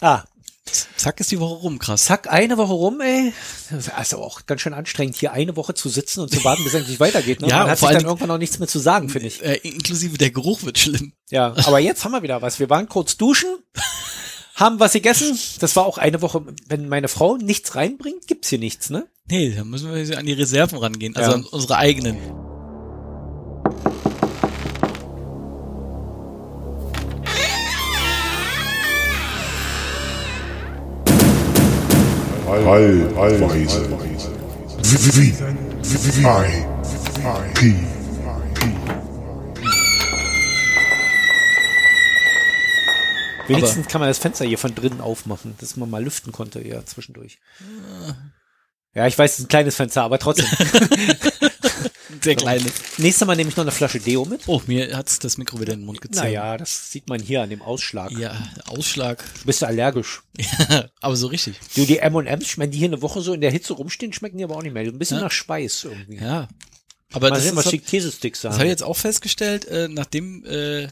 Ah, Zack ist die Woche rum, krass. zack, eine Woche rum, ey. Das ist also auch ganz schön anstrengend, hier eine Woche zu sitzen und zu warten, bis es endlich weitergeht. Ne? Ja, Man hat sich dann irgendwann auch nichts mehr zu sagen, finde ich. Äh, inklusive der Geruch wird schlimm. Ja, aber jetzt haben wir wieder was. Wir waren kurz duschen, haben was gegessen. Das war auch eine Woche, wenn meine Frau nichts reinbringt, gibt's hier nichts, ne? Nee, da müssen wir an die Reserven rangehen, also Ja. an unsere eigenen. Wie, wie, P, Wenigstens kann man das Fenster hier von drinnen aufmachen, dass man mal lüften konnte, ja, zwischendurch. Ja, ich weiß, es ist ein kleines Fenster, aber trotzdem. Sehr kleine. Nächstes Mal nehme ich noch eine Flasche Deo mit. Oh, mir hat's das Mikro wieder in den Mund gezogen. Naja, das sieht man hier an dem Ausschlag. Ja, Ausschlag. Bist du allergisch? Ja, aber so richtig. Du, die M&M's, wenn die hier eine Woche so in der Hitze rumstehen, schmecken die aber auch nicht mehr. Ein bisschen Ja. nach Schweiß irgendwie. Ja. Aber Mal das, sehen, ist, was das, die Käsesticks das habe ich jetzt auch festgestellt, äh, nachdem äh,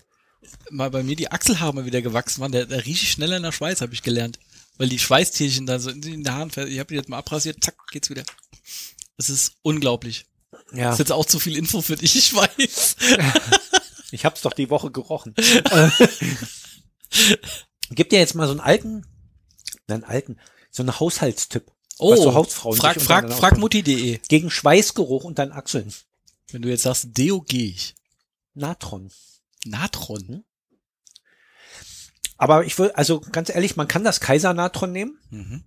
mal bei mir die Achselhaare mal wieder gewachsen waren, da, da rieche ich schneller nach Schweiß, habe ich gelernt. Weil die Schweißtierchen da so in den Haaren, fer- ich habe die jetzt mal abrasiert, zack, geht's wieder. Das ist unglaublich. Ja, Das ist jetzt auch zu viel Info für dich, ich weiß. ich hab's doch die Woche gerochen. Äh, Gib dir jetzt mal so einen alten, nein, alten, so einen Haushaltstipp. was so Hausfrauen Oh, frag, frag, untereinander frag ausmachen. Mutti.de. Gegen Schweißgeruch unter den Achseln. Wenn du jetzt sagst, Deo gehe ich. Natron. Natron. Aber ich will, also ganz ehrlich, man kann das Kaisernatron nehmen, Mhm.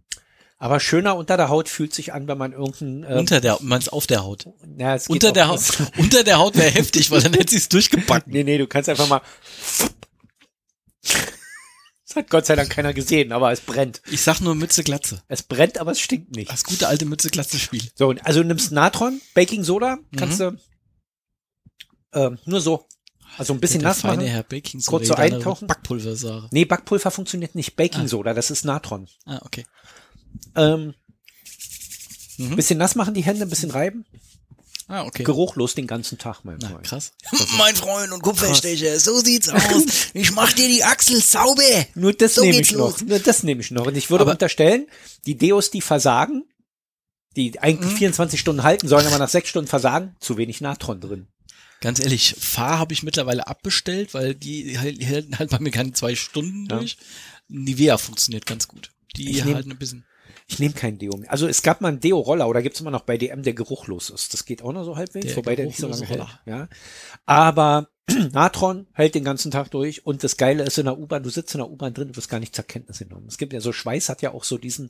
Aber schöner unter der Haut fühlt sich an, wenn man irgendein, äh, Unter der, meinst auf der Haut. ja, es geht Unter der Haut, unter der Haut wäre heftig, weil dann hätte sie es durchgepackt. Nee, nee, du kannst einfach mal. Das hat Gott sei Dank keiner gesehen, aber es brennt. Ich sag nur Mütze Glatze. Es brennt, aber es stinkt nicht. Das gute alte Mütze Glatze Spiel. So, also du nimmst Natron, Baking Soda, kannst du ähm, nur so, also ein bisschen nass machen. Herr Baking Kurz Soda, so jeder eintauchen. Backpulver. Nee, Backpulver funktioniert nicht. Baking Soda, das ist Natron. Ah, okay. Ähm, Mhm. Bisschen nass machen die Hände, ein bisschen reiben. Ah, okay. Geruchlos den ganzen Tag, mein Na, Freund. krass. mein Freund und Kupferstecher, so sieht's aus. Ich mach dir die Achsel sauber. Nur das So nehme ich noch. los. Nur das nehme ich noch. Und ich würde Aber- unterstellen, die Deos, die versagen, die eigentlich Mhm. 24 Stunden halten sollen, aber nach sechs Stunden versagen, zu wenig Natron drin. Ganz ehrlich, Fahr habe ich mittlerweile abbestellt, weil die halt- halten halt bei mir keine zwei Stunden Ja. durch. Nivea funktioniert ganz gut. Die Ich nehm- halten ein bisschen. Ich nehme kein Deo mehr. Also es gab mal einen Deo-Roller oder gibt's immer noch bei DM, der geruchlos ist. Das geht auch noch so halbwegs, Der wobei der nicht so lange hält. Ja. Aber Natron hält den ganzen Tag durch und das Geile ist in der U-Bahn, du sitzt in der U-Bahn drin, du wirst gar nicht zur Kenntnis genommen. Es gibt ja so Schweiß hat ja auch so diesen,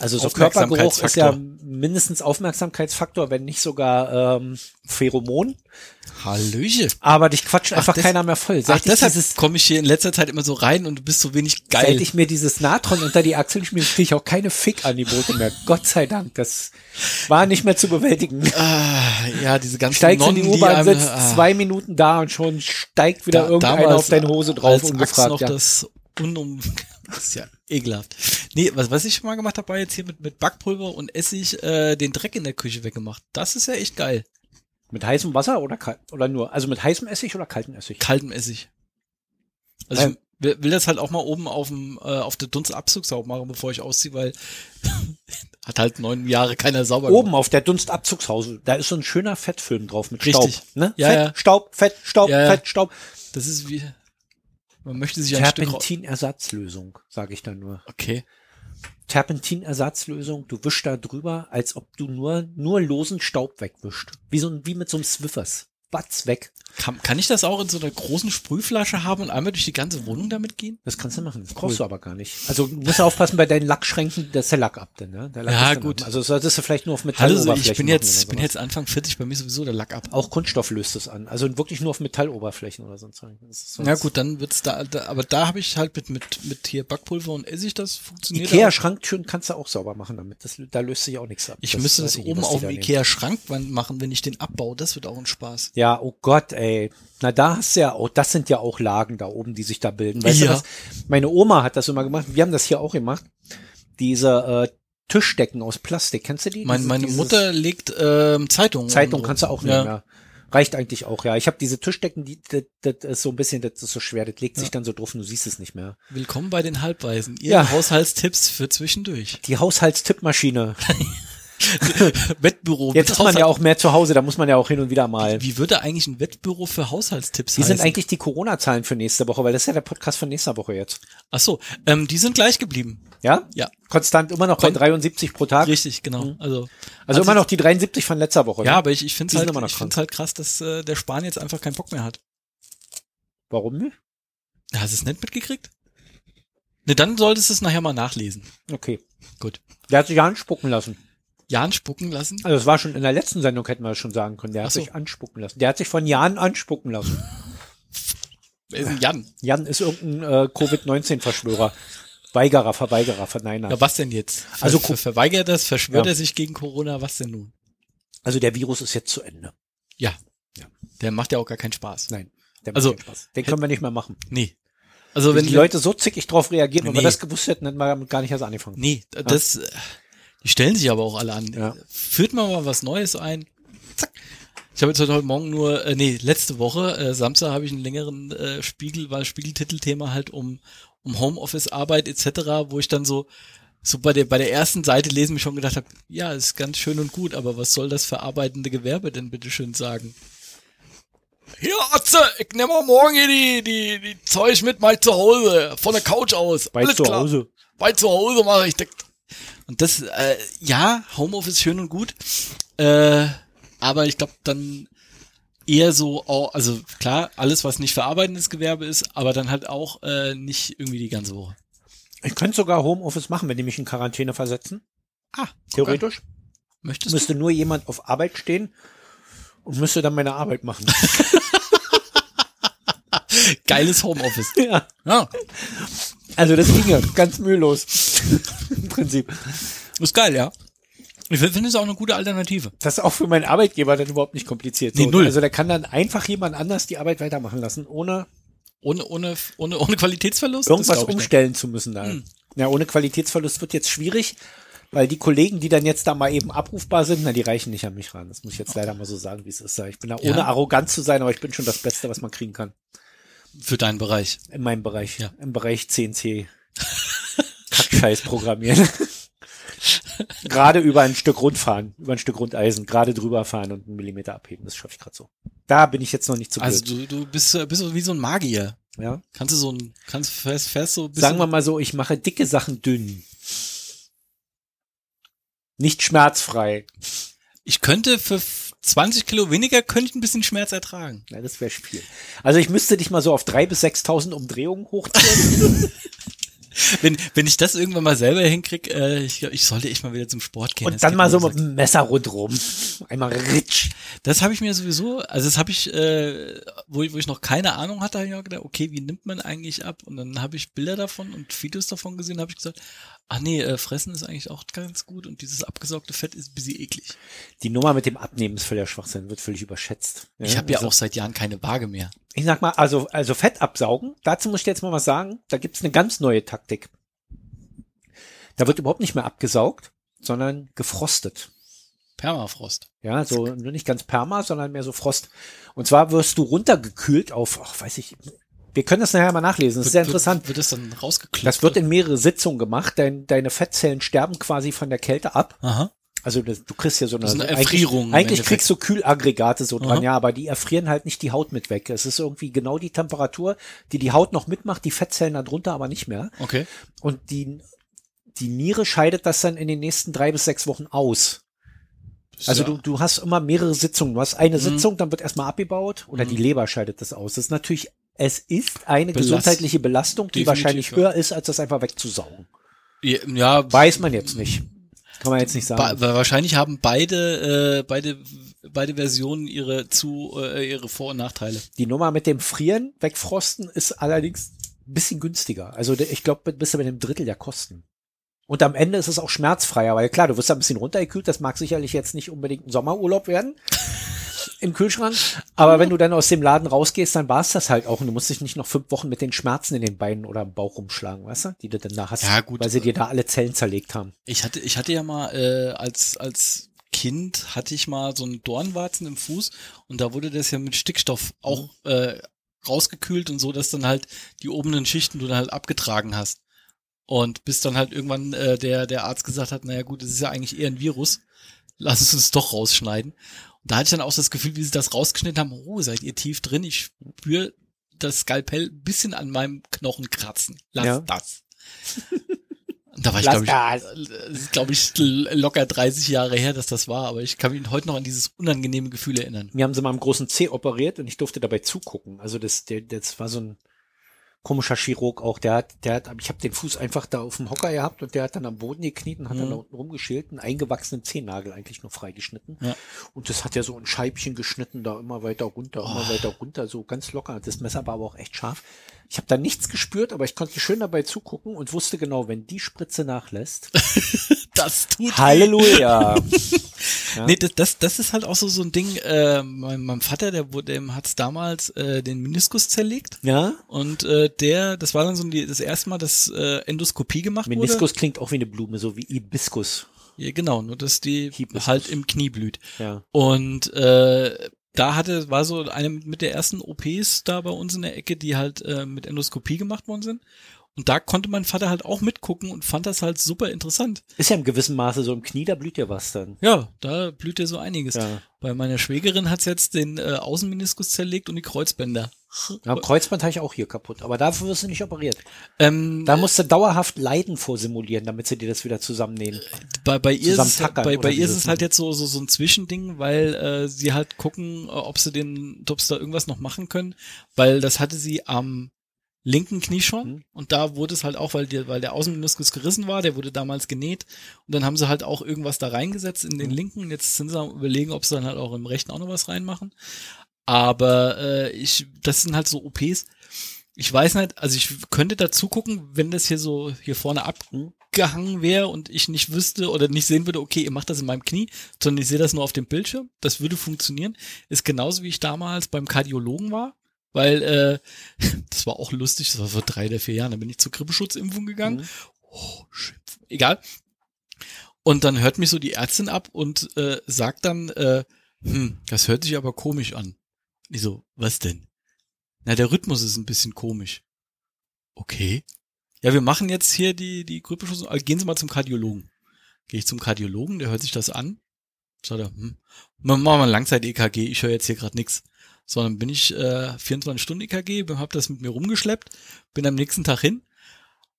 also so Körpergeruch ist ja mindestens Aufmerksamkeitsfaktor, wenn nicht sogar ähm, Pheromon. Hallöche. Aber dich quatscht einfach das- keiner mehr voll. Ach, Seit ich deshalb komme ich hier in letzter Zeit immer so rein und du bist so wenig Seit geil. ich mir dieses Natron unter die Achseln schmier, kriege ich auch keine Fick-Angebote mehr. Gott sei Dank. Das war nicht mehr zu bewältigen. ah, ja, diese ganzen Steigst in die Nonnen, U-Bahn, sitzt ah, zwei Minuten da und schon steigt wieder da- irgendeiner auf deine Hose drauf als Axt ungefragt. noch Ja. das unum das ist ja ekelhaft. Nee, was, was ich mal gemacht habe, war jetzt hier mit, mit Backpulver und Essig äh, den Dreck in der Küche weggemacht. Das ist ja echt geil. Mit heißem Wasser oder kalt, oder nur, also mit heißem Essig oder kaltem Essig? Kaltem Essig. Also Ähm. ich will, will das halt auch mal oben auf dem äh, auf der Dunstabzug sauber machen, bevor ich ausziehe, weil hat halt neun Jahre keiner sauber Oben auf der Dunstabzugshaube, da ist so ein schöner Fettfilm drauf mit Richtig. Staub. Ne? Ja, Fett, ja. Staub, Fett, Staub, ja. Fett, Staub. Das ist wie man möchte sich ein Terpentin-Ersatzlösung, sage ich dann nur. Okay. Terpentin-Ersatzlösung, du wischst da drüber, als ob du nur, nur losen Staub wegwischt. Wie so wie mit so einem Swiffers. Batz weg. Kann, kann ich das auch in so einer großen Sprühflasche haben und einmal durch die ganze Wohnung damit gehen? Das kannst du machen. Das brauchst du aber gar nicht. Also du musst aufpassen bei deinen Lackschränken, da ist der Lack ab, denn, ne? Der Lack Ja, gut. ab. Also das solltest du vielleicht nur auf Metalloberflächen so, ich bin jetzt, oder bin jetzt Anfang 40, bei mir sowieso der Lack ab. Auch Kunststoff löst es an. Also wirklich nur auf Metalloberflächen oder sonst. Das sonst- Na gut, dann wird's da, da aber da habe ich halt mit, mit, mit hier Backpulver und Essig, das funktioniert. Ikea-Schranktüren kannst du auch sauber machen damit. Das, da löst sich auch nichts ab. Ich müsste das weiß ich nicht, oben auf dem nehmen. Ikea-Schrankwand machen, wenn ich den abbaue. Das wird auch ein Spaß. Ja, oh Gott, ey. Na, da hast du ja auch, das sind ja auch Lagen da oben, die sich da bilden. Weißt Ja. du was? Meine Oma hat das immer gemacht. Wir haben das hier auch gemacht. Diese äh, Tischdecken aus Plastik, kennst du die? Mein, Diese- meine dieses- Mutter legt ähm. Zeitung so. kannst du auch ja. nehmen, ja. Reicht eigentlich auch, ja. Ich habe diese Tischdecken, die, das, das ist so ein bisschen, das ist so schwer, das legt sich dann so drauf und du siehst es nicht mehr. Willkommen bei den Halbweisen. Ihr Ja. Haushaltstipps für zwischendurch. Die Haushaltstippmaschine. Wettbüro. Jetzt ist man ja auch mehr zu Hause, da muss man ja auch hin und wieder mal. Wie würde eigentlich ein Wettbüro für Haushaltstipps Wie sind eigentlich die Corona-Zahlen für nächste Woche? Weil das ist ja der Podcast von nächster Woche jetzt. Ach so, ähm, die sind gleich geblieben. Ja? Ja. Konstant immer noch bei Kon- 73 pro Tag. Richtig, genau. Also, Also hat immer noch die 73 von letzter Woche. Ja, ne? aber ich, ich finde es halt, ich find's halt krass, dass äh, der Spahn jetzt einfach keinen Bock mehr hat. Warum nicht? Hast du es nicht mitgekriegt? Ne, dann solltest du es nachher mal nachlesen. Okay. Gut. Der hat sich anspucken lassen. Jan spucken lassen? Also das war schon in der letzten Sendung, hätten wir das schon sagen können. Der hat so. sich anspucken lassen. Der hat sich von Jan anspucken lassen. Wer ist denn Jan? Jan ist irgendein äh, Covid-19-Verschwörer. Weigerer, Verweigerer, Verneiner. Ja, was denn jetzt? Ver Also ver verweigert das, verschwört Ja. er sich gegen Corona, was denn nun? Also der Virus ist jetzt zu Ende. Ja. Ja. Der macht ja auch gar keinen Spaß. Nein. Der Also, macht keinen Spaß. Den können wir nicht mehr machen. Nee. Also Wenn wenn die Leute so zickig drauf reagieren, wenn wir Nee. das gewusst hätten, hätten wir damit gar nicht erst angefangen. Nee, das, äh, die stellen sich aber auch alle an. Ja. Führt man mal was Neues ein. Zack. Ich habe jetzt heute Morgen nur, äh, nee, letzte Woche, äh, Samstag habe ich einen längeren äh, Spiegel, war Spiegeltitelthema halt um, um Homeoffice-Arbeit etc., wo ich dann so, so bei der, bei der ersten Seite lesen mich schon gedacht habe, ja, ist ganz schön und gut, aber was soll das verarbeitende Gewerbe denn bitte schön sagen? Hier, Atze, ich nehme morgen hier die, die, die Zeug mit mal zu Hause, von der Couch aus. Bei Alles zu klar Hause. bei zu Hause mache ich das. Und das, äh, ja, Homeoffice schön und gut, äh, aber ich glaube dann eher so, auch, also klar, alles was nicht verarbeitendes Gewerbe ist, aber dann halt auch äh, nicht irgendwie die ganze Woche. Ich könnte sogar Homeoffice machen, wenn die mich in Quarantäne versetzen. Ah, Theoretisch. Möchtest du? Müsste nur jemand auf Arbeit stehen und müsste dann meine Arbeit machen. Geiles Homeoffice. ja. Ja, Also das ginge ganz mühelos. Prinzip. ist geil, ja. Ich finde es auch eine gute Alternative. Das ist auch für meinen Arbeitgeber dann überhaupt nicht kompliziert. Nee, null. Also der kann dann einfach jemand anders die Arbeit weitermachen lassen, ohne Ohne, ohne, ohne, ohne Qualitätsverlust? Irgendwas nicht. umstellen zu müssen da. Ja, ohne Qualitätsverlust wird jetzt schwierig, weil die Kollegen, die dann jetzt da mal eben abrufbar sind, na, die reichen nicht an mich ran. Das muss ich jetzt leider mal so sagen, wie es ist. Ich bin da Ja. ohne arrogant zu sein, aber ich bin schon das Beste, was man kriegen kann. Für deinen Bereich. In meinem Bereich. Ja. Im Bereich CNC. Kackscheiß programmieren. gerade über ein Stück rundfahren, über ein Stück Rundeisen, gerade drüber fahren und einen Millimeter abheben. Das schaffe ich gerade so. Da bin ich jetzt noch nicht zu Also du, du bist, bist so wie so ein Magier. ja? Kannst du so ein, kannst fährst, fährst so ein bisschen Sagen wir mal so, ich mache dicke Sachen dünn. Nicht schmerzfrei. Ich könnte für f- 20 Kilo weniger, könnte ich ein bisschen Schmerz ertragen. Ja, das wäre viel. Also ich müsste dich mal so auf drei bis 6.000 Umdrehungen hochziehen Wenn, wenn ich das irgendwann mal selber hinkrieg, äh, ich, ich sollte echt mal wieder zum Sport gehen. und dann mal mir so mit dem Messer rundrum. Einmal ritsch. Das habe ich mir sowieso, also das habe ich, äh, wo, ich- wo ich noch keine Ahnung hatte, habe ich auch gedacht, okay, wie nimmt man eigentlich ab? Und dann habe ich Bilder davon und Videos davon gesehen, habe ich gesagt, ach nee, äh, fressen ist eigentlich auch ganz gut und dieses abgesaugte Fett ist ein bisschen eklig. Die Nummer mit dem Abnehmen ist völliger Schwachsinn, wird völlig überschätzt. ich habe ja also, auch seit Jahren keine Waage mehr. Ich sag mal, also, also Fett absaugen, dazu muss ich dir jetzt mal was sagen. Da gibt's eine ganz neue Taktik. Da wird überhaupt nicht mehr abgesaugt, sondern gefrostet. Permafrost. Ja, so nur nicht ganz Perma, sondern mehr so Frost. Und zwar wirst du runtergekühlt auf, ach, weiß ich, wir können das nachher mal nachlesen, das ist sehr interessant. Wird, das dann rausgeklopft? Das wird in mehrere Sitzungen gemacht. Dein, deine Fettzellen sterben quasi von der Kälte ab. Aha. Also das, du kriegst ja so eine, Das ist eine eigentlich- Erfrierung Eigentlich, Endeffekt. kriegst du Kühlaggregate so dran, Aha. ja, aber die erfrieren halt nicht die Haut mit weg. Es ist irgendwie genau die Temperatur, die die Haut noch mitmacht, die Fettzellen da drunter aber nicht mehr. Okay. Und die, die Niere scheidet das dann in den nächsten drei bis sechs Wochen aus. Also Ja. du, du hast immer mehrere Sitzungen. Du hast eine Mhm. Sitzung, dann wird erstmal abgebaut oder die Leber scheidet das aus. Das ist natürlich, es ist eine Belast- gesundheitliche Belastung, die Definitiv, wahrscheinlich ja. höher ist, als das einfach wegzusaugen. Ja, ja Weiß man jetzt nicht. Kann man jetzt nicht Ba sagen. wahrscheinlich haben beide, äh, beide, beide Versionen ihre zu, äh, ihre Vor- und Nachteile. Die Nummer mit dem Frieren, Wegfrosten ist allerdings ein bisschen günstiger. Also ich glaube, bist du bei einem Drittel der Kosten. Und am Ende ist es auch schmerzfreier, weil klar, du wirst da ein bisschen runtergekühlt, das mag sicherlich jetzt nicht unbedingt ein Sommerurlaub werden im Kühlschrank, aber wenn du dann aus dem Laden rausgehst, dann war es das halt auch und du musst dich nicht noch fünf Wochen mit den Schmerzen in den Beinen oder im Bauch rumschlagen, weißt du, die du dann da hast, Ja, gut. weil sie dir da alle Zellen zerlegt haben. Ich hatte, ich hatte ja mal äh, als als Kind hatte ich mal so einen Dornwarzen im Fuß und da wurde das ja mit Stickstoff auch mhm. äh, rausgekühlt und so, dass dann halt die oberen Schichten du dann halt abgetragen hast. Und bis dann halt irgendwann äh, der, der Arzt gesagt hat, naja gut, das ist ja eigentlich eher ein Virus, lass uns es doch rausschneiden. Und da hatte ich dann auch das Gefühl, wie sie das rausgeschnitten haben, oh, seid ihr tief drin, ich spüre das Skalpell ein bisschen an meinem Knochen kratzen. Lass ja. das. Da war ich, glaube ich, glaube ich, locker 30 Jahre her, dass das war, aber ich kann mich heute noch an dieses unangenehme Gefühl erinnern. Mir haben sie mal am großen C operiert und ich durfte dabei zugucken. Also das, der, das war so ein komischer Chirurg auch. Der hat, der hat, ich habe den Fuß einfach da auf dem Hocker gehabt und der hat dann am Boden gekniet und hat mhm. dann da unten rumgeschält, einen eingewachsenen Zehennagel eigentlich nur freigeschnitten. Ja. Und das hat ja so ein Scheibchen geschnitten, da immer weiter runter, oh. immer weiter runter, so ganz locker. Das Messer war aber auch echt scharf. Ich habe da nichts gespürt, aber ich konnte schön dabei zugucken und wusste genau, wenn die Spritze nachlässt. das tut Halleluja. ja. Nee, das, das, das ist halt auch so, so ein Ding, äh, mein, mein Vater, der, dem hat's damals äh, den Meniskus zerlegt. Ja. Und äh, der, das war dann so die, das erste Mal, dass äh, Endoskopie gemacht Meniskus wurde. Meniskus klingt auch wie eine Blume, so wie Ibiskus. Ja, genau, nur dass die Hibiskus. halt im Knie blüht. Ja. Und äh, da hatte, war so eine mit der ersten OPs da bei uns in der Ecke, die halt äh, mit Endoskopie gemacht worden sind. Und da konnte mein Vater halt auch mitgucken und fand das halt super interessant. Ist ja im gewissen Maße so im Knie, da blüht ja was dann. Ja, da blüht ja so einiges. Ja. Bei meiner Schwägerin hat's jetzt den äh, Außenmeniskus zerlegt und die Kreuzbänder. Ja, Kreuzband habe ich auch hier kaputt, aber dafür wirst du nicht operiert. Ähm, da musst du dauerhaft Leiden vorsimulieren, damit sie dir das wieder zusammennehmen. Bei, bei ihr, ist, bei, bei ihr ist es halt jetzt so, so, so ein Zwischending, weil äh, sie halt gucken, äh, ob sie den, ob sie da irgendwas noch machen können, weil das hatte sie am linken Knie schon mhm. und da wurde es halt auch, weil, die, weil der Außenmeniskus gerissen war, der wurde damals genäht und dann haben sie halt auch irgendwas da reingesetzt in den mhm. linken. Jetzt sind sie am überlegen, ob sie dann halt auch im rechten auch noch was reinmachen. Aber äh, ich, das sind halt so OPs. Ich weiß nicht, also ich könnte dazu gucken, wenn das hier so hier vorne abgehangen wäre und ich nicht wüsste oder nicht sehen würde, okay, ihr macht das in meinem Knie, sondern ich sehe das nur auf dem Bildschirm. Das würde funktionieren. Ist genauso wie ich damals beim Kardiologen war, weil äh, das war auch lustig, das war vor drei oder vier Jahren, da bin ich zur Grippeschutzimpfung gegangen. Mhm. Oh, shit. Egal. Und dann hört mich so die Ärztin ab und äh, sagt dann, äh, hm, das hört sich aber komisch an. Ich so, was denn? Na, der Rhythmus ist ein bisschen komisch. Okay. Ja, wir machen jetzt hier die, die Grippeschutz. Also gehen Sie mal zum Kardiologen. Gehe ich zum Kardiologen, der hört sich das an. Sagt er, hm, machen wir mal Langzeit-EKG, ich höre jetzt hier gerade nix. Sondern bin ich äh, 24 Stunden EKG, hab das mit mir rumgeschleppt, bin am nächsten Tag hin,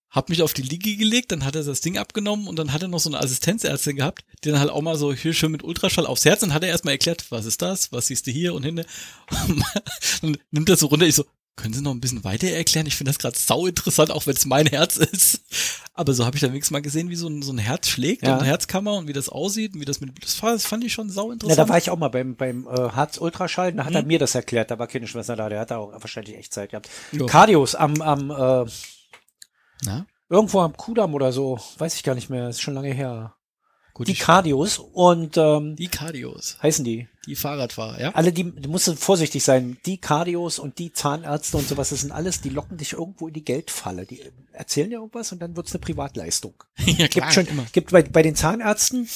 hab mich auf die Liege gelegt, dann hat er das Ding abgenommen und dann hat er noch so eine Assistenzärztin gehabt, die dann halt auch mal so hier schön mit Ultraschall aufs Herz und hat er erstmal erklärt, was ist das, was siehst du hier und hinne. und nimmt das so runter, ich so, können Sie noch ein bisschen weiter erklären? Ich finde das gerade sau interessant, auch wenn es mein Herz ist. Aber so habe ich dann wenigstens mal gesehen, wie so ein, so ein Herz schlägt ja. und eine Herzkammer und wie das aussieht und wie das mit, das fand ich schon sau interessant. Ja, da war ich auch mal beim, beim äh, Herz-Ultraschall, da hat hm. er mhm. mir das erklärt, da war keine Schwester da, der hat da auch wahrscheinlich echt Zeit gehabt. Jo. Cardios am, am äh, na? Irgendwo am Kudamm oder so, weiß ich gar nicht mehr, ist schon lange her. Gut, die Cardios und ähm, die Cardios heißen die. Die Fahrradfahrer, ja. Alle die, du musst vorsichtig sein. Die Cardios und die Zahnärzte und sowas, das sind alles, die locken dich irgendwo in die Geldfalle. Die erzählen dir irgendwas und dann wird's eine Privatleistung. ja, klar, gibt schon, immer. gibt bei, bei den Zahnärzten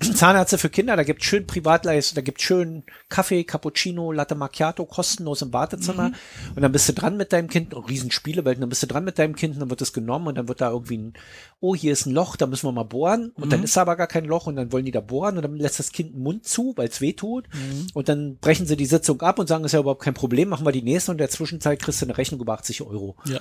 Zahnärzte für Kinder, da gibt's schön Privatleistung, da gibt's schön Kaffee, Cappuccino, Latte Macchiato kostenlos im Wartezimmer mhm. und dann bist du dran mit deinem Kind, oh, Riesenspielewelt, dann bist du dran mit deinem Kind, und dann wird es genommen und dann wird da irgendwie ein, oh, hier ist ein Loch, da müssen wir mal bohren und mhm. dann ist aber gar kein Loch und dann wollen die da bohren und dann lässt das Kind den Mund zu, weil es weh tut mhm. und dann brechen sie die Sitzung ab und sagen, ist ja überhaupt kein Problem, machen wir die nächste und in der Zwischenzeit kriegst du eine Rechnung über 80 Euro. Ja.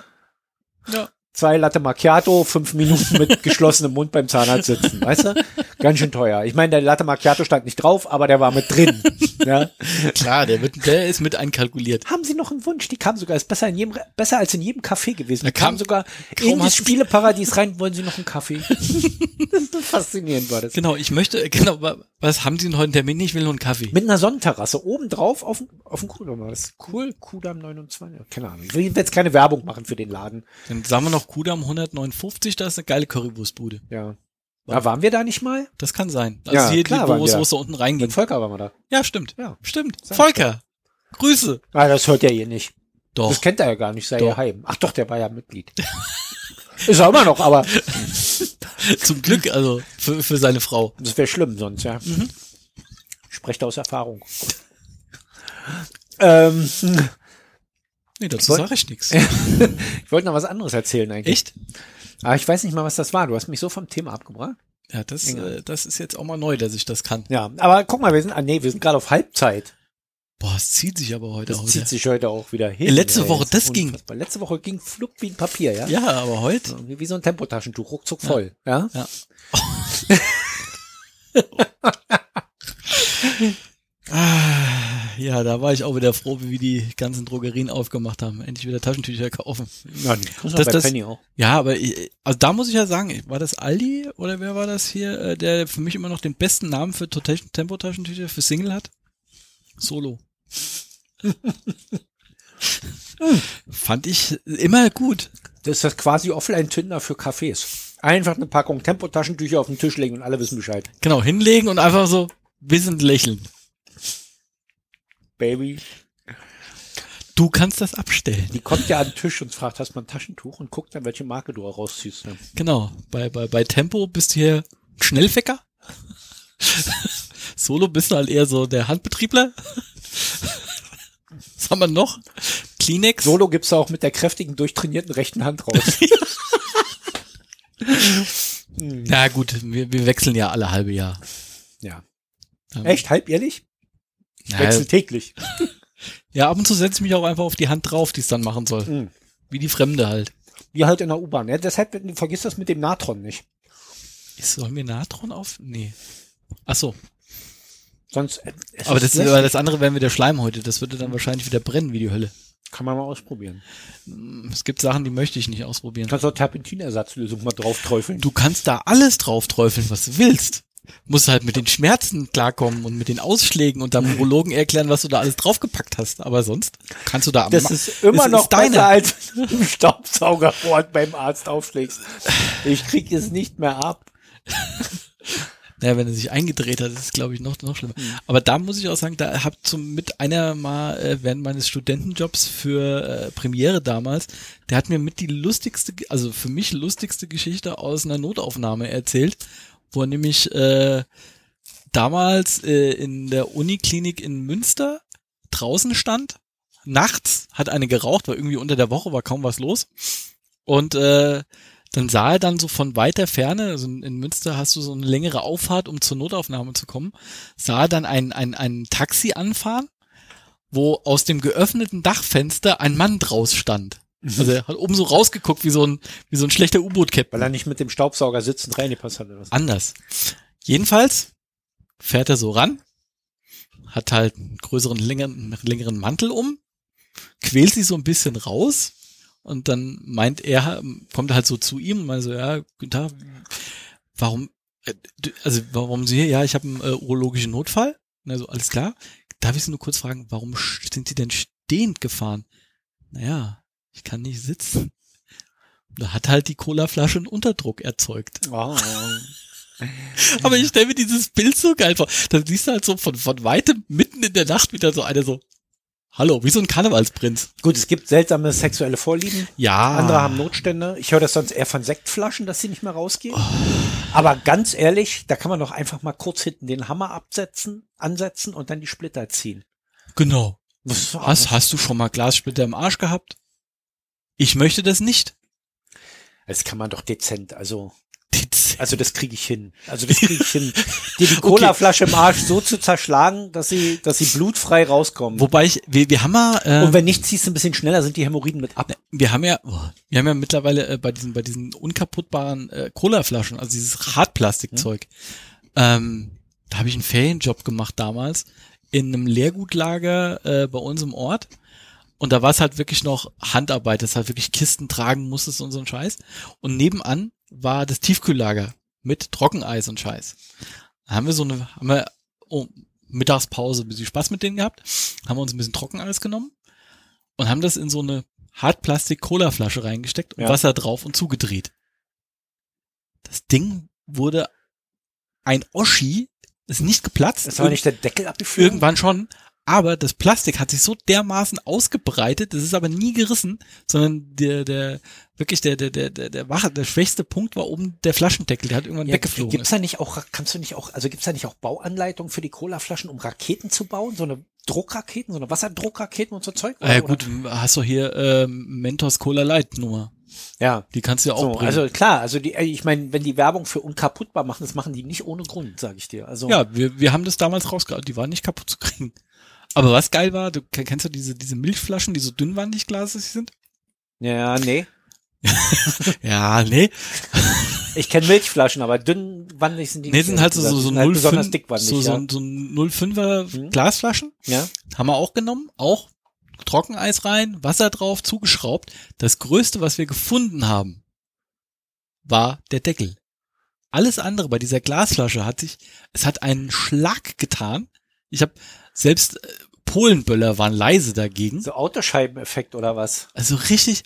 Ja zwei Latte Macchiato, fünf Minuten mit geschlossenem Mund beim Zahnarzt sitzen, weißt du? Ganz schön teuer. Ich meine, der Latte Macchiato stand nicht drauf, aber der war mit drin. ja? Klar, der, wird, der ist mit einkalkuliert. Haben Sie noch einen Wunsch? Die kam sogar, ist besser, in jedem, besser als in jedem Café gewesen. Die kam, kam sogar in das Spieleparadies rein. Wollen Sie noch einen Kaffee? Faszinierend war das. Genau, ich möchte, genau, was haben Sie denn heute einen Termin? Ich will nur einen Kaffee. Mit einer Sonnenterrasse oben drauf auf dem, auf dem Kudamm. Das ist cool. Kudamm 29. Keine Ahnung. Ich will jetzt keine Werbung machen für den Laden. Dann sagen wir noch Kudamm 159, da ist eine geile Currywurstbude. Ja. Ja, waren wir da nicht mal? Das kann sein. Also ja, hier klar, die, wo es unten reingeht. Mit Volker waren wir da. Ja, stimmt. Ja, stimmt. Volker. Grüße. Ah, das hört er hier nicht. Doch. Das kennt er ja gar nicht, sei ja heim. Ach doch, der war ja Mitglied. Ist er immer noch, aber. Zum Glück, also, für, für seine Frau. Das wäre schlimm sonst, ja. Mhm. Da aus Erfahrung. ähm, Nee, dazu sage ich nichts. ich wollte noch was anderes erzählen eigentlich. Echt? Aber ich weiß nicht mal, was das war. Du hast mich so vom Thema abgebracht. Ja, das, äh, das ist jetzt auch mal neu, dass ich das kann. Ja, aber guck mal, wir sind, ah, nee, wir sind gerade auf Halbzeit. Boah, es zieht sich aber heute Das auch zieht wieder. sich heute auch wieder hin. Ja, letzte ey. Woche, das ging. Letzte Woche ging flupp wie ein Papier, ja? Ja, aber heute. Wie, wie so ein Tempotaschentuch, ruckzuck voll, ja? Ja. Ah, ja, da war ich auch wieder froh, wie wir die ganzen Drogerien aufgemacht haben. Endlich wieder Taschentücher kaufen. Du Das- bei das- Penny auch. Ja, aber ich, also da muss ich ja sagen, war das Aldi oder wer war das hier, äh, der für mich immer noch den besten Namen für Tempotaschentücher für Single hat? Solo. Fand ich immer gut. Das ist das quasi Offline-Tinder für Cafés. Einfach eine Packung Tempotaschentücher auf den Tisch legen und alle wissen Bescheid. Genau, hinlegen und einfach so wissend lächeln. Baby. Du kannst das abstellen. Die kommt ja an den Tisch und fragt, hast du mal ein Taschentuch und guckt dann, welche Marke du rausziehst. Ne? Genau, bei, bei, bei Tempo bist du hier Schnellfecker. Solo bist du halt eher so der Handbetriebler. Was haben wir noch? Kleenex. Solo gibt's auch mit der kräftigen, durchtrainierten rechten Hand raus. Na gut, wir, wir wechseln ja alle halbe Jahr. ja. Ähm, Echt? Halbjährlich? Ich wechsle täglich. ja, ab und zu setze ich mich auch einfach auf die Hand drauf, die es dann machen soll. Mhm. Wie die Fremde halt. Wie halt in der U-Bahn. Ja, deshalb vergiss das mit dem Natron nicht. Ist, sollen wir Natron auf? Nee. Ach so. Sonst, äh, Aber das, aber das andere wären wieder Schleim heute. Das würde dann wahrscheinlich wieder brennen wie die Hölle. kann man mal ausprobieren. Es gibt Sachen, die möchte ich nicht ausprobieren. Kannst auch Terpentinersatzlösung mal drauf träufeln. Du kannst da alles drauf träufeln, was du willst. Musst halt mit den Schmerzen klarkommen und mit den Ausschlägen und deinem Urologen erklären, was du da alles draufgepackt hast. Aber sonst kannst du da am Das ist immer es noch ist deine. besser, als wenn du beim Arzt aufschlägst. Ich krieg es nicht mehr ab. Naja, wenn er sich eingedreht hat, ist es, glaube ich, noch, noch schlimmer. Mhm. Aber da muss ich auch sagen, da hab zum mit einer mal äh, während meines Studentenjobs für äh, Premiere damals, der hat mir mit die lustigste, also für mich lustigste Geschichte aus einer Notaufnahme erzählt, wo er nämlich äh, damals äh, in der Uniklinik in Münster draußen stand, nachts, hat eine geraucht, war irgendwie unter der Woche, war kaum was los. Und äh, dann sah er dann so von weiter Ferne, also in Münster hast du so eine längere Auffahrt, um zur Notaufnahme zu kommen, sah er dann ein, ein, ein Taxi anfahren, wo aus dem geöffneten Dachfenster ein Mann draus stand. Also er hat oben so rausgeguckt wie so ein, wie so ein schlechter Weil U-Boot-Captain. er nicht mit dem Staubsauger sitzend reingepasst hat. Oder was. Anders. Jedenfalls fährt er so ran, hat halt einen größeren, längeren, längeren Mantel um, quält sich so ein bisschen raus und dann meint er, kommt er halt so zu ihm und meint so, ja, guten Tag, warum, äh, also warum Sie hier? Ja, ich habe einen äh, urologischen Notfall. Und er so, alles klar. Darf ich Sie nur kurz fragen, warum sind Sie denn stehend gefahren? Naja, ich kann nicht sitzen. Da hat halt die Colaflasche einen Unterdruck erzeugt. Oh. Aber ich stelle mir dieses Bild so geil vor. Da siehst du halt so von, von weitem mitten in der Nacht wieder so eine so, hallo, wie so ein Karnevalsprinz. Gut, es gibt seltsame sexuelle Vorlieben. Ja. Andere haben Notstände. Ich höre das sonst eher von Sektflaschen, dass sie nicht mehr rausgehen. Aber ganz ehrlich, da kann man doch einfach mal kurz hinten den Hammer absetzen, ansetzen und dann die Splitter ziehen. Genau. Was, Hast, hast du schon mal Glassplitter im Arsch gehabt? Ich möchte das nicht. Das kann man doch dezent, also, Dezent. also das kriege ich hin. Also das kriege ich hin, dir die Colaflasche im Arsch so zu zerschlagen, dass sie, dass sie blutfrei rauskommen. Wobei ich, wir, wir haben mal, äh, Und wenn nicht, ziehst du ein bisschen schneller, sind die Hämorrhoiden mit ab. wir haben ja, oh, wir haben ja mittlerweile äh, bei diesen, bei diesen unkaputtbaren äh, Colaflaschen, also dieses Hartplastikzeug, ähm, da habe ich einen Ferienjob gemacht damals in einem Leergutlager äh, bei uns im Ort. Und da war es halt wirklich noch Handarbeit, das halt wirklich Kisten tragen musstest und so ein Scheiß. Und nebenan war das Tiefkühllager mit Trockeneis und Scheiß. Da haben wir so eine, haben wir oh, Mittagspause ein bisschen Spaß mit denen gehabt, haben wir uns ein bisschen Trockeneis genommen und haben das in so eine Hartplastik-Cola-Flasche reingesteckt und Ja. Wasser drauf und zugedreht. Das Ding wurde ein Oschi, ist nicht geplatzt. Ist aber nicht der Deckel abgeflogen? Irgendwann schon Aber das Plastik hat sich so dermaßen ausgebreitet, das ist aber nie gerissen, sondern der, der, wirklich der, der, der, der, der, wache, der schwächste Punkt war oben der Flaschendeckel, der hat irgendwann ja, weggeflogen. Gibt's da nicht auch, kannst du nicht auch, also gibt's da nicht auch Bauanleitungen für die Colaflaschen, um Raketen zu bauen? So eine Druckraketen, so eine Wasserdruckraketen und so Zeug? Ah, ja, gut, hast du hier äh, Mentos Cola Light Nummer. Ja. Die kannst du ja auch so, bringen. Also klar, also die, ich meine, wenn die Werbung für unkaputtbar machen, das machen die nicht ohne Grund, sage ich dir. Also ja, wir, wir haben das damals rausgehauen, die waren nicht kaputt zu kriegen. Aber was geil war, du kennst du diese diese Milchflaschen, die so dünnwandig glasig sind? Ja, nee. ja, nee. Ich kenne Milchflaschen, aber dünnwandig sind die. Nee, sind halt so, so, so, halt 05, so, so, ja. so 05er hm. Glasflaschen. Ja. Haben wir auch genommen, auch Trockeneis rein, Wasser drauf, zugeschraubt. Das größte, was wir gefunden haben, war der Deckel. Alles andere bei dieser Glasflasche hat sich, es hat einen Schlag getan. Ich habe selbst äh, Polenböller waren leise dagegen. So Autoscheibeneffekt oder was? Also richtig,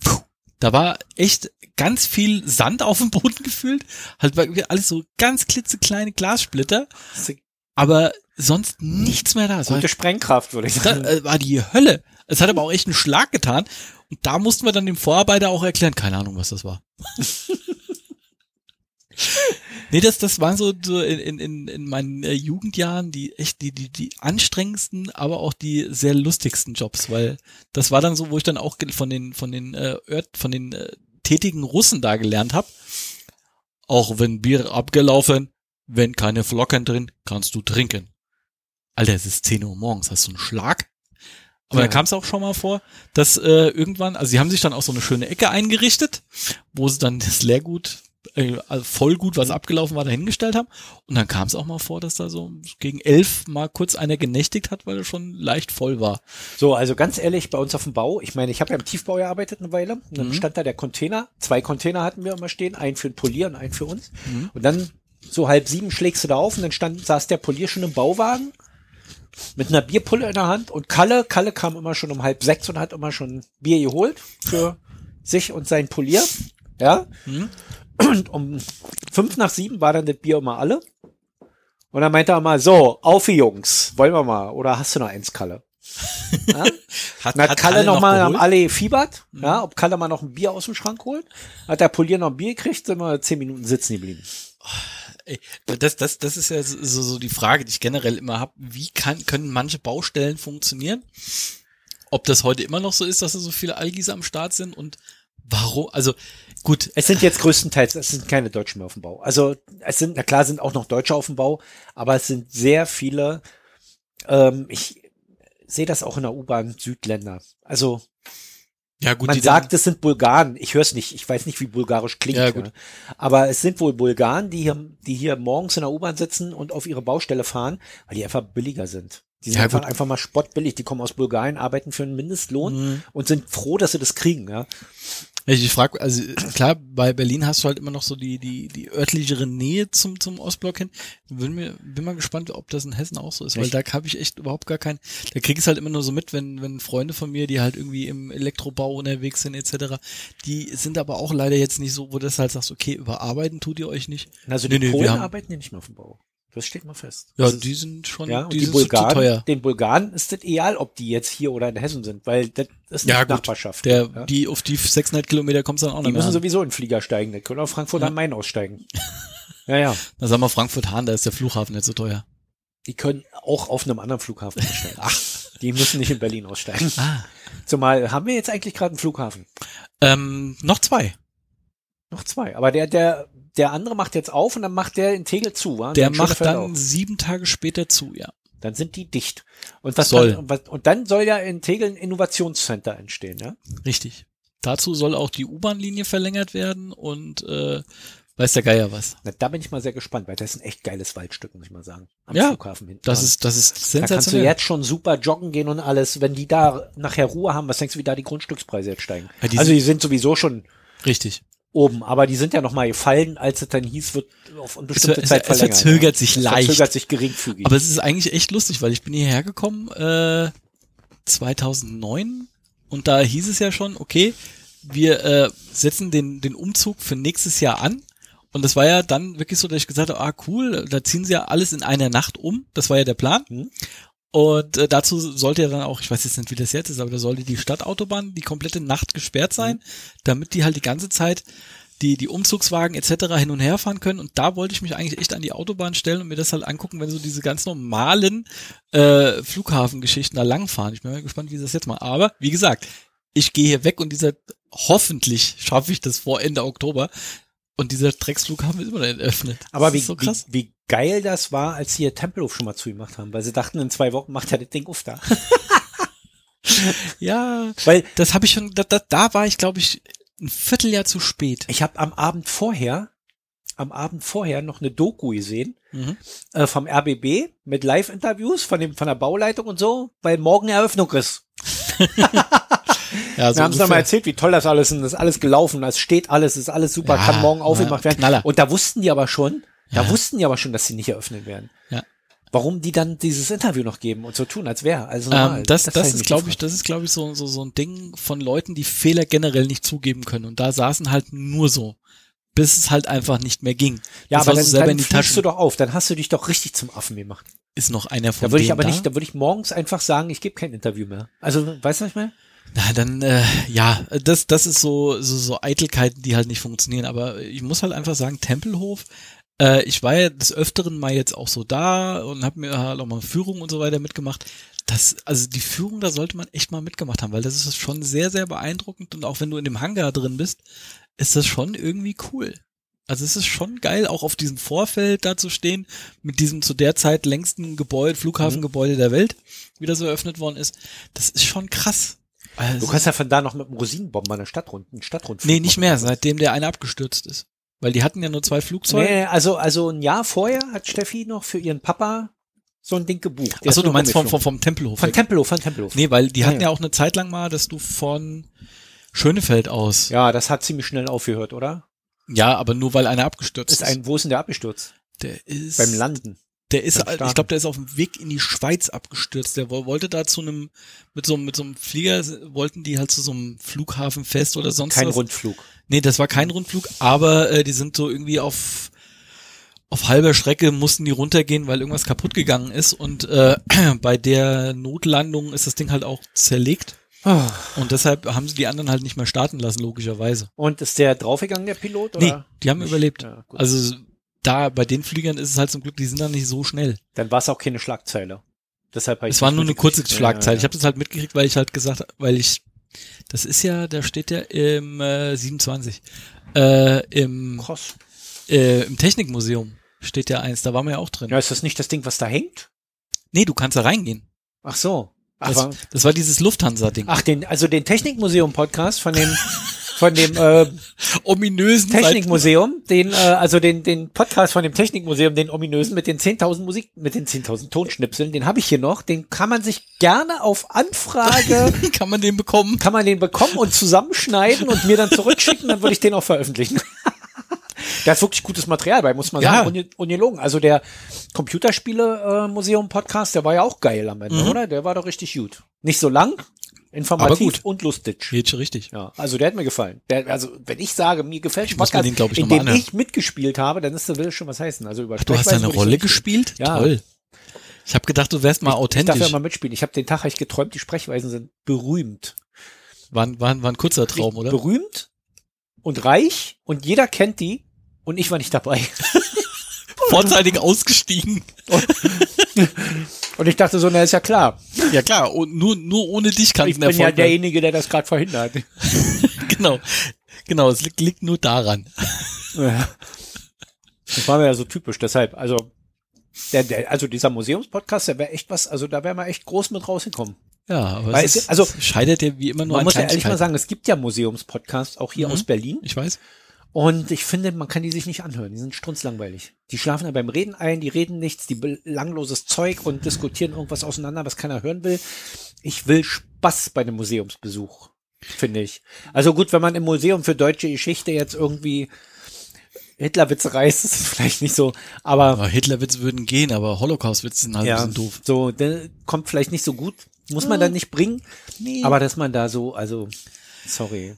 puh, da war echt ganz viel Sand auf dem Boden gefühlt. Halt war alles so ganz klitzekleine Glassplitter. Aber sonst nichts mehr da. Gute Sprengkraft, würde ich sagen. Das äh, war die Hölle. Es hat aber auch echt einen Schlag getan. Und da mussten wir dann dem Vorarbeiter auch erklären, keine Ahnung, was das war. nee, das, das waren so, so in, in, in meinen äh, Jugendjahren die echt die, die, die anstrengendsten, aber auch die sehr lustigsten Jobs, weil das war dann so, wo ich dann auch von den, von den, äh, von den äh, tätigen Russen da gelernt habe. Auch wenn Bier abgelaufen, wenn keine Flocken drin, kannst du trinken. Alter, es ist 10 Uhr morgens, hast du einen Schlag? Aber ja. dann kam es auch schon mal vor, dass äh, irgendwann, also sie haben sich dann auch so eine schöne Ecke eingerichtet, wo sie dann das Leergut, äh, also Vollgut, was abgelaufen war, dahingestellt haben. Und dann kam es auch mal vor, dass da so gegen elf mal kurz einer genächtigt hat, weil er schon leicht voll war. So, also ganz ehrlich, bei uns auf dem Bau, ich meine, ich habe ja im Tiefbau gearbeitet eine Weile, und dann mhm. stand da der Container, zwei Container hatten wir immer stehen, einen für ein Polier und einen für uns. Mhm. Und dann so halb sieben schlägst du da auf und dann stand, saß der Polier schon im Bauwagen mit einer Bierpulle in der Hand und Kalle, Kalle kam immer schon um halb sechs und hat immer schon Bier geholt für sich und sein Polier. Ja. Mhm. Und um fünf nach sieben war dann das Bier immer alle. Und dann meinte er mal, so, auf Jungs, wollen wir mal, oder hast du noch eins, Kalle? Ja? hat, hat, hat Kalle, Kalle noch mal am Alle fiebert, mhm. ja, ob Kalle mal noch ein Bier aus dem Schrank holt. Hat der Polier noch ein Bier gekriegt, sind wir zehn Minuten sitzen geblieben. Das, das, das ist ja so, so die Frage, die ich generell immer habe. Wie kann, können manche Baustellen funktionieren? Ob das heute immer noch so ist, dass da so viele Algis am Start sind und warum? Also gut. Es sind jetzt größtenteils, es sind keine Deutschen mehr auf dem Bau. Also es sind, na klar sind auch noch Deutsche auf dem Bau, aber es sind sehr viele, ähm, ich sehe das auch in der U-Bahn Südländer. Also ja, gut, Man sagt, es sind Bulgaren. Ich höre es nicht. Ich weiß nicht, wie bulgarisch klingt. Ja. Ja. Aber es sind wohl Bulgaren, die hier, die hier morgens in der U-Bahn sitzen und auf ihre Baustelle fahren, weil die einfach billiger sind. Die sind ja, einfach, einfach mal spottbillig. Die kommen aus Bulgarien, arbeiten für einen Mindestlohn mhm. und sind froh, dass sie das kriegen. Ja. Ich frage, also klar, bei Berlin hast du halt immer noch so die die die örtlichere Nähe zum zum Ostblock hin. Bin mir bin mal gespannt, ob das in Hessen auch so ist, weil da habe ich echt überhaupt gar keinen. Da krieg ich es halt immer nur so mit, wenn wenn Freunde von mir, die halt irgendwie im Elektrobau unterwegs sind etc. Die sind aber auch leider jetzt nicht so, wo das halt sagst, okay, überarbeiten tut ihr euch nicht. Also die nee, Polen haben, arbeiten ja nicht mehr auf dem Bau. Das steht mal fest. Ja, die sind schon, ja, die, die sind Bulgaren, teuer. Den Bulgaren ist das egal, ob die jetzt hier oder in Hessen sind, weil das ist ja, gut, Nachbarschaft. Der, ja? Die, auf die 600 Kilometer kommst du dann auch nicht Die müssen sowieso in den Flieger steigen, die können auch Frankfurt ja. am Main aussteigen. ja, ja. Na sag mal Frankfurt-Hahn, da ist der Flughafen nicht so teuer. Die können auch auf einem anderen Flughafen aussteigen. Ach. Die müssen nicht in Berlin aussteigen. Ah. Zumal, haben wir jetzt eigentlich gerade einen Flughafen? Ähm, noch zwei. Noch zwei. Aber der, der, der andere macht jetzt auf und dann macht der in Tegel zu, wa? Der macht dann sieben Tage später zu, ja. Dann sind die dicht. Und was soll. Dann, was, und dann soll ja in Tegel ein Innovationscenter entstehen, ja? Richtig. Dazu soll auch die U-Bahn-Linie verlängert werden und äh, weiß der Geier was. Na, da bin ich mal sehr gespannt, weil das ist ein echt geiles Waldstück, muss ich mal sagen. Am ja, Flughafen hinten. Das ist, das ist sensationell. Da kannst du jetzt schon super joggen gehen und alles. Wenn die da nachher Ruhe haben, was denkst du, wie da die Grundstückspreise jetzt steigen? Ja, die also die sind sowieso schon Richtig oben, aber die sind ja noch mal gefallen, als es dann hieß, wird auf unbestimmte es, Zeit es, verlängert. Es verzögert ja. sich es leicht. verzögert sich geringfügig. Aber es ist eigentlich echt lustig, weil ich bin hierher gekommen äh, 2009 und da hieß es ja schon, okay, wir äh, setzen den den Umzug für nächstes Jahr an. Und das war ja dann wirklich so, dass ich gesagt habe, ah cool, da ziehen sie ja alles in einer Nacht um. Das war ja der Plan. Mhm. Und äh, dazu sollte ja dann auch, ich weiß jetzt nicht, wie das jetzt ist, aber da sollte die Stadtautobahn die komplette Nacht gesperrt sein, mhm. damit die halt die ganze Zeit die, die Umzugswagen etc. hin und her fahren können. Und da wollte ich mich eigentlich echt an die Autobahn stellen und mir das halt angucken, wenn so diese ganz normalen äh, Flughafengeschichten da langfahren. Ich bin mal gespannt, wie das jetzt mal. Aber wie gesagt, ich gehe hier weg und dieser hoffentlich schaffe ich das vor Ende Oktober. Und dieser Drecksflughafen ist immer noch eröffnet. Aber wie, so wie, wie geil das war, als sie ihr Tempelhof schon mal zugemacht haben, weil sie dachten, in zwei Wochen macht er das Ding auf da. ja, weil das habe ich schon, da, da, da war ich, glaube ich, ein Vierteljahr zu spät. Ich habe am Abend vorher, am Abend vorher noch eine Doku gesehen mhm. äh, vom RBB mit Live-Interviews von dem von der Bauleitung und so, weil morgen Eröffnung ist. ja, so Wir haben es nochmal erzählt, wie toll das alles ist. Das ist alles gelaufen, es steht alles, es ist alles super, ja, kann morgen aufgemacht werden. Knaller. Und da wussten die aber schon, da ja. wussten die aber schon, dass sie nicht eröffnet werden. Ja warum die dann dieses Interview noch geben und so tun, als wäre. Also ähm, das, das, das ist, glaube ich, das ist, glaube ich, so, so, so ein Ding von Leuten, die Fehler generell nicht zugeben können. Und da saßen halt nur so, bis es halt einfach nicht mehr ging. Ja, das aber dann, selber dann Tasche. du doch auf, dann hast du dich doch richtig zum Affen gemacht. Ist noch einer von Da würde ich aber da? nicht, da würde ich morgens einfach sagen, ich gebe kein Interview mehr. Also, weißt du was ich meine? Na, dann, äh, ja, das, das ist so, so, so Eitelkeiten, die halt nicht funktionieren. Aber ich muss halt einfach sagen, Tempelhof äh, ich war ja des Öfteren mal jetzt auch so da und habe mir halt auch mal Führung und so weiter mitgemacht. Das, also die Führung, da sollte man echt mal mitgemacht haben, weil das ist schon sehr, sehr beeindruckend und auch wenn du in dem Hangar drin bist, ist das schon irgendwie cool. Also es ist schon geil, auch auf diesem Vorfeld da zu stehen, mit diesem zu der Zeit längsten Gebäude, Flughafengebäude mhm. der Welt, wie das eröffnet worden ist. Das ist schon krass. Also, du kannst ja von da noch mit dem Rosinenbomben an der Stadtrund, einen Stadtrundflug Nee, nicht mehr, seitdem der eine abgestürzt ist. Weil die hatten ja nur zwei Flugzeuge. Nee, also, also ein Jahr vorher hat Steffi noch für ihren Papa so ein Ding gebucht. Achso, du meinst vom, vom, vom Tempelhof. Von weg. Tempelhof, von Tempelhof. Nee, weil die hatten ja, ja. auch eine Zeit lang mal, dass du von Schönefeld aus. Ja, das hat ziemlich schnell aufgehört, oder? Ja, aber nur weil einer abgestürzt ist. ist. Ein, wo ist denn der abgestürzt? Der ist. Beim Landen. Der ist, ich glaube, der ist auf dem Weg in die Schweiz abgestürzt. Der wollte da zu einem, mit so, mit so einem Flieger, wollten die halt zu so einem Flughafenfest oder sonst Kein was. Kein Rundflug. Nee, das war kein Rundflug, aber äh, die sind so irgendwie auf, auf halber Strecke mussten die runtergehen, weil irgendwas kaputt gegangen ist und äh, bei der Notlandung ist das Ding halt auch zerlegt. Oh. Und deshalb haben sie die anderen halt nicht mehr starten lassen, logischerweise. Und ist der draufgegangen, der Pilot? Oder? Nee, die haben nicht? überlebt. Ja, also da bei den Fliegern ist es halt zum Glück, die sind dann nicht so schnell. Dann war es auch keine Schlagzeile. Deshalb es war nur eine kurze Schlagzeile. Ja, ja. Ich habe das halt mitgekriegt, weil ich halt gesagt, weil ich, das ist ja, da steht ja im äh, 27, äh, im, Cross. Äh, im Technikmuseum steht ja eins, da waren wir ja auch drin. Ja, ist das nicht das Ding, was da hängt? Nee, du kannst da reingehen. Ach so. Ach, das, das war dieses Lufthansa-Ding. Ach, den, also den Technikmuseum-Podcast von dem von dem äh, ominösen Technikmuseum, den äh, also den den Podcast von dem Technikmuseum, den ominösen mit den 10.000 Musik mit den 10.000 Tonschnipseln, den habe ich hier noch, den kann man sich gerne auf Anfrage kann man den bekommen, kann man den bekommen und zusammenschneiden und mir dann zurückschicken, dann würde ich den auch veröffentlichen. Der hat wirklich gutes Material bei, muss man ja. sagen, ungelogen. Also der Computerspiele-Museum-Podcast, der war ja auch geil am Ende, mhm. oder? Der war doch richtig gut. Nicht so lang, Informativ und lustig. Geht schon richtig. Ja, also der hat mir gefallen. Der, also wenn ich sage, mir gefällt ich Podcast, den, ich, in dem ich mitgespielt habe, dann ist das will schon was heißen. Also über Ach, Du hast eine Rolle gespielt? Ja. Toll. Ich habe gedacht, du wärst mal ich, authentisch. Ich darf ja mal mitspielen. Ich habe den Tag hab ich geträumt, die Sprechweisen sind berühmt. War, war, war ein kurzer Traum, oder? Berühmt und reich und jeder kennt die und ich war nicht dabei. Vorzeitig ausgestiegen. Und ich dachte so, na ist ja klar. Ja klar, und nur, nur ohne dich kann es Ich bin ja derjenige, der das gerade verhindert. genau, genau, es liegt, liegt nur daran. Ja. Das war mir ja so typisch, deshalb, also, der, der, also dieser Museumspodcast, der wäre echt was, also da wäre man echt groß mit rausgekommen. Ja, aber Weil es, ist, also, scheitert ja wie immer nur Man muss ja ehrlich mal sagen, es gibt ja Museumspodcasts auch hier mhm, aus Berlin. Ich weiß. Und ich finde, man kann die sich nicht anhören. Die sind strunzlangweilig. Die schlafen ja beim Reden ein, die reden nichts, die belangloses Zeug und diskutieren irgendwas auseinander, was keiner hören will. Ich will Spaß bei einem Museumsbesuch, finde ich. Also gut, wenn man im Museum für deutsche Geschichte jetzt irgendwie Hitlerwitze reißt, ist es vielleicht nicht so, aber. aber Hitlerwitze würden gehen, aber Holocaust-Witze sind halt ja, ein bisschen doof. So, der kommt vielleicht nicht so gut. Muss man dann nicht bringen. Nee. Aber dass man da so, also, sorry.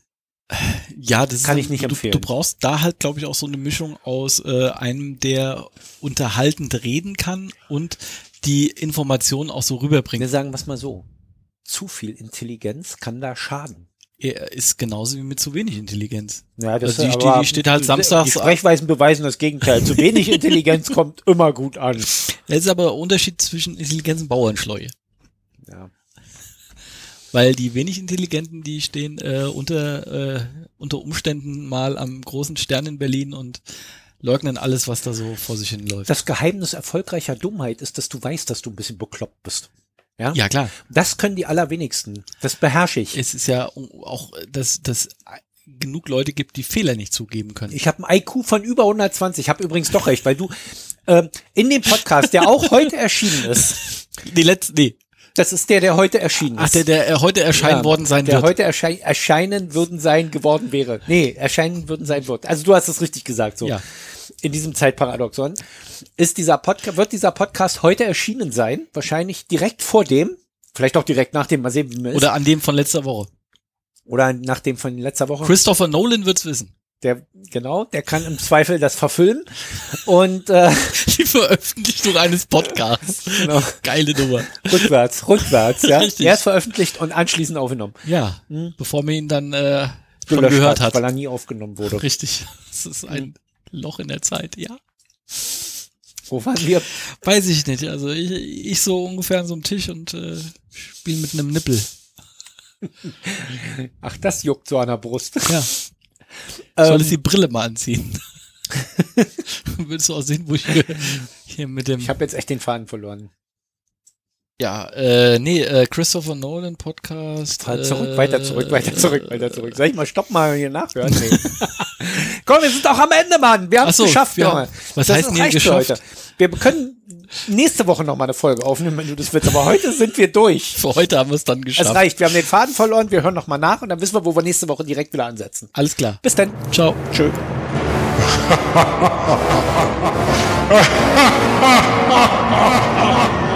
Ja, das kann ist, ich nicht du, empfehlen. Du brauchst da halt, glaube ich, auch so eine Mischung aus äh, einem, der unterhaltend reden kann und die Informationen auch so rüberbringen. Wir sagen was mal so. Zu viel Intelligenz kann da schaden. Er ist genauso wie mit zu wenig Intelligenz. Ja, das Also die, aber- die, steht halt samstags. Die Sprechweisen beweisen das Gegenteil. Zu wenig Intelligenz kommt immer gut an. Es ist aber der Unterschied zwischen Intelligenz und Bauernschleue. Ja. Weil die wenig Intelligenten, die stehen äh, unter, äh, unter Umständen mal am großen Stern in Berlin und leugnen alles, was da so vor sich hin läuft. Das Geheimnis erfolgreicher Dummheit ist, dass du weißt, dass du ein bisschen bekloppt bist. Ja? ja, klar. Das können die allerwenigsten. Das beherrsche ich. Es ist ja auch, dass dass genug Leute gibt, die Fehler nicht zugeben können. Ich habe ein IQ von über 120. Ich habe übrigens doch recht, weil du ähm, in dem Podcast, der auch heute erschienen ist, Die letzte, nee. Das ist der, der heute erschienen ist. Ach, der, der äh, heute erscheinen Ja, worden sein der wird. heute erschei erscheinen würden sein geworden wäre. Nee, erscheinen würden sein wird. Also du hast es richtig gesagt so. Ja. In diesem Zeitparadoxon ist dieser Podcast wird dieser Podcast heute erschienen sein, wahrscheinlich direkt vor dem, vielleicht auch direkt nach dem, mal sehen, wie mir ist. Oder an dem von letzter Woche. oder nach dem von letzter Woche. Christopher Nolan wird's wissen. Der genau, der kann im Zweifel das verfilmen und äh, Die Veröffentlichung eines Podcasts. Genau. Geile Nummer. rückwärts, rückwärts, ja. Richtig. Erst veröffentlicht und anschließend aufgenommen. Ja, bevor man ihn dann äh, schon gehört hat. weil er nie aufgenommen wurde. Richtig. Das ist ein Loch in der Zeit, ja. Wo waren wir? Weiß ich nicht. Also ich, ich so ungefähr an so einem Tisch und äh, spiele mit einem Nippel. Ach, das juckt so an der Brust. Ja. Ähm, Soll ich die Brille mal anziehen? Würdest du auch sehen, wo ich hier, mit dem. Ich habe jetzt echt den Faden verloren. ja, äh, nee, äh, Christopher Nolan Podcast. Fall zurück, äh, weiter zurück, weiter zurück, weiter zurück. Soll ich mal stopp mal hier nachhören? Nee. Komm, wir sind doch am Ende, Mann. Wir haben es so, geschafft, ja. Junge. Was Das heißt denn geschafft? heute. Wir können nächste Woche noch mal eine Folge aufnehmen, wenn du das willst. Aber heute sind wir durch. Für heute haben wir es dann Es geschafft. reicht. Wir haben den Faden verloren. Wir hören noch mal nach und dann wissen wir, wo wir nächste Woche direkt wieder ansetzen. Alles klar. Bis dann. Ciao. Tschö.